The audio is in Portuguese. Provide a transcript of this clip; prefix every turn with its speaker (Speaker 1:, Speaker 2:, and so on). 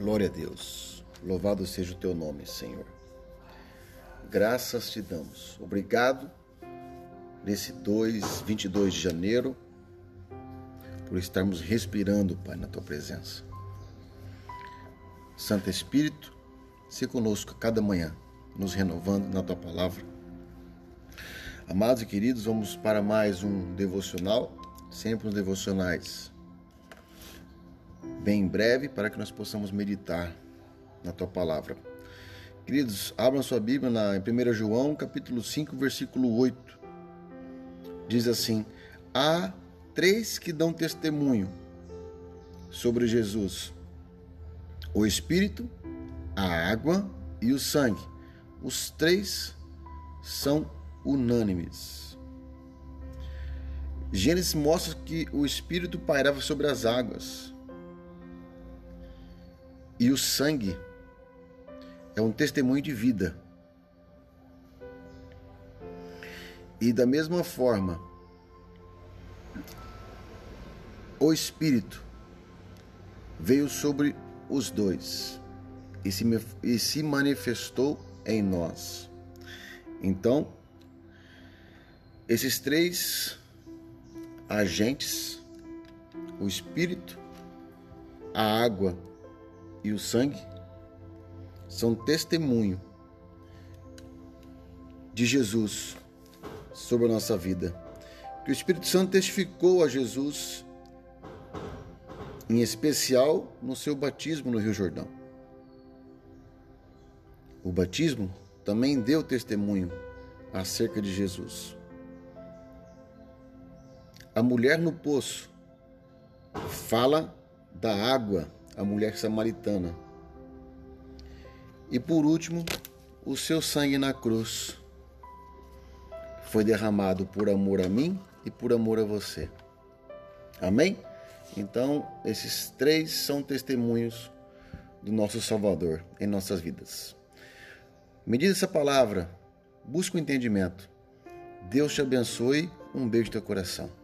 Speaker 1: Glória a Deus. Louvado seja o teu nome, Senhor. Graças te damos. Obrigado nesse 2, 22 de janeiro por estarmos respirando, Pai, na tua presença. Santo Espírito, se conosco a cada manhã, nos renovando na tua palavra. Amados e queridos, vamos para mais um devocional, sempre os devocionais bem em breve para que nós possamos meditar na tua palavra. Queridos, abram sua Bíblia na, em 1 João, capítulo 5, versículo 8. Diz assim: Há três que dão testemunho sobre Jesus: o Espírito, a água e o sangue. Os três são unânimes. Gênesis mostra que o Espírito pairava sobre as águas. E o sangue é um testemunho de vida. E da mesma forma, o Espírito veio sobre os dois e se, e se manifestou em nós. Então, esses três agentes, o Espírito, a água e o sangue são testemunho de Jesus sobre a nossa vida. Que o Espírito Santo testificou a Jesus, em especial no seu batismo no Rio Jordão. O batismo também deu testemunho acerca de Jesus. A mulher no poço fala da água a mulher samaritana. E por último, o seu sangue na cruz foi derramado por amor a mim e por amor a você. Amém? Então, esses três são testemunhos do nosso Salvador em nossas vidas. Medida essa palavra, busca o entendimento. Deus te abençoe. Um beijo no teu coração.